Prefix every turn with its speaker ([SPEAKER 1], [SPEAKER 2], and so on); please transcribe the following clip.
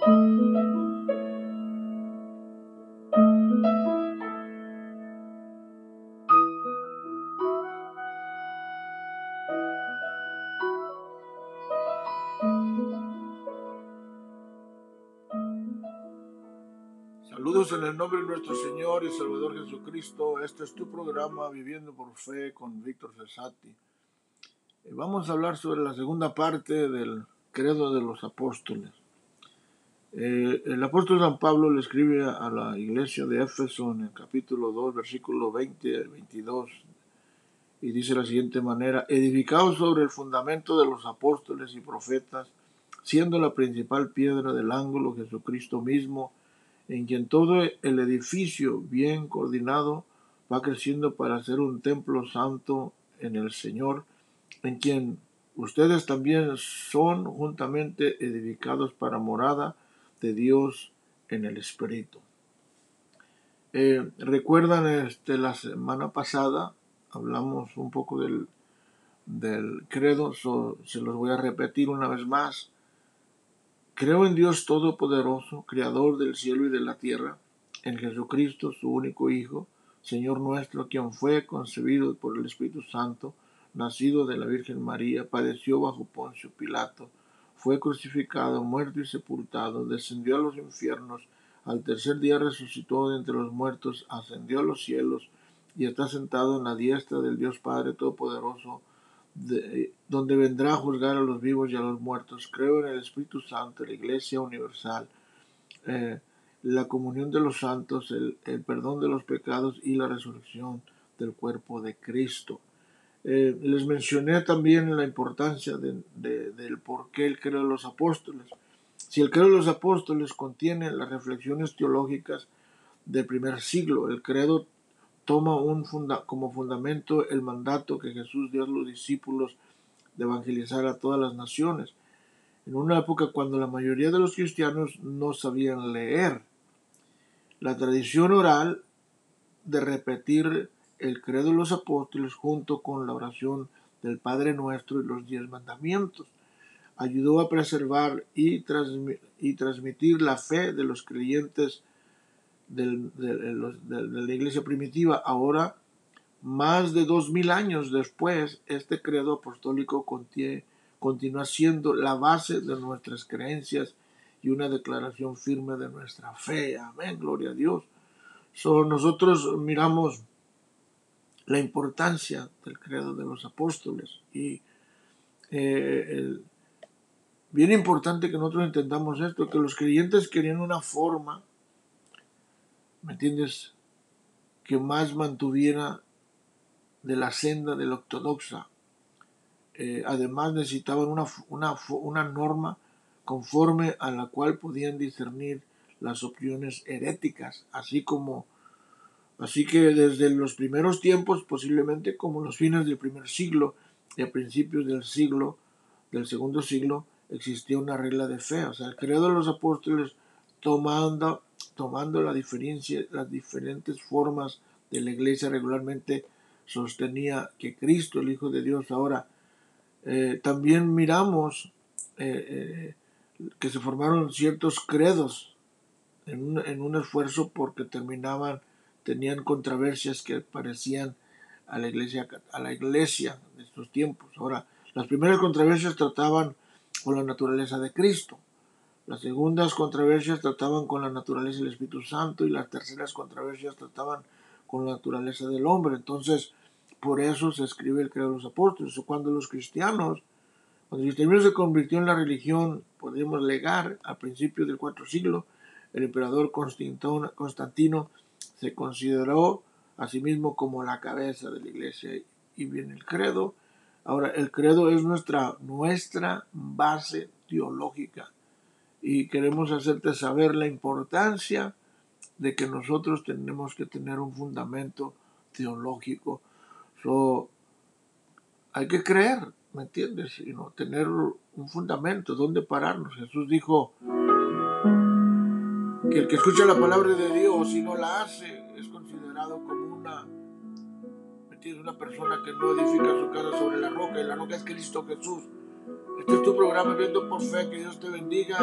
[SPEAKER 1] Saludos en el nombre de nuestro Señor y Salvador Jesucristo. Este es tu programa Viviendo por Fe con Víctor Cesati. Vamos a hablar sobre la segunda parte del credo de los apóstoles. Eh, el apóstol San Pablo le escribe a la iglesia de Éfeso en el capítulo 2, versículo 20 al 22, y dice de la siguiente manera, edificados sobre el fundamento de los apóstoles y profetas, siendo la principal piedra del ángulo Jesucristo mismo, en quien todo el edificio bien coordinado va creciendo para ser un templo santo en el Señor, en quien ustedes también son juntamente edificados para morada de Dios en el Espíritu. Eh, Recuerdan este, la semana pasada, hablamos un poco del, del credo, se los voy a repetir una vez más. Creo en Dios Todopoderoso, Creador del cielo y de la tierra, en Jesucristo, su único Hijo, Señor nuestro, quien fue concebido por el Espíritu Santo, nacido de la Virgen María, padeció bajo Poncio Pilato, fue crucificado, muerto y sepultado, descendió a los infiernos, al tercer día resucitó de entre los muertos, ascendió a los cielos y está sentado en la diestra del Dios Padre Todopoderoso donde vendrá a juzgar a los vivos y a los muertos. Creo en el Espíritu Santo, la Iglesia Universal, eh, la comunión de los santos, el, perdón de los pecados y la resurrección del cuerpo de Cristo. Eh, les mencioné también la importancia de, del por qué el credo de los apóstoles. Si el credo de los apóstoles contiene las reflexiones teológicas del primer siglo, el credo toma como fundamento el mandato que Jesús dio a los discípulos de evangelizar a todas las naciones, en una época cuando la mayoría de los cristianos no sabían leer. La tradición oral de repetir el credo de los apóstoles junto con la oración del Padre Nuestro y los diez mandamientos ayudó a preservar y, y transmitir la fe de los creyentes de, la iglesia primitiva. Ahora, más de dos mil años después, este credo apostólico continúa siendo la base de nuestras creencias y una declaración firme de nuestra fe. Amén, gloria a Dios. nosotros miramos la importancia del credo de los apóstoles y eh, bien importante que nosotros entendamos esto, que los creyentes querían una forma ¿me entiendes? Que más mantuviera de la senda de la ortodoxa. Eh, además necesitaban una, una, una norma conforme a la cual podían discernir las opiniones heréticas, así como así que desde los primeros tiempos, posiblemente como los fines del primer siglo y a principios del siglo, del segundo siglo, existía una regla de fe. O sea, el credo de los apóstoles tomando tomando la las diferentes formas de la iglesia regularmente sostenía que Cristo, el Hijo de Dios, ahora eh, también miramos eh, eh, que se formaron ciertos credos en un, en un, esfuerzo porque terminaban, tenían controversias que parecían a la iglesia, a la iglesia de estos tiempos. Ahora, las primeras controversias trataban con la naturaleza de Cristo las segundas controversias trataban con la naturaleza del Espíritu Santo y las terceras controversias trataban con la naturaleza del hombre. Entonces, por eso se escribe el credo de los apóstoles. O cuando los cristianos, cuando el cristianismo se convirtió en la religión, podemos legar, al principio del cuarto siglo, el emperador Constantino se consideró a sí mismo como la cabeza de la iglesia y viene el credo. Ahora, el credo es nuestra, nuestra base teológica y queremos hacerte saber la importancia de que nosotros tenemos que tener un fundamento teológico. hay que creer, ¿me entiendes? Y no tener un fundamento, donde pararnos. Jesús dijo que el que escucha la palabra de Dios y no la hace es considerado como una. Una persona que no edifica su casa sobre la roca y la roca es Cristo Jesús. Este es tu programa Viendo por Fe. Que Dios te bendiga.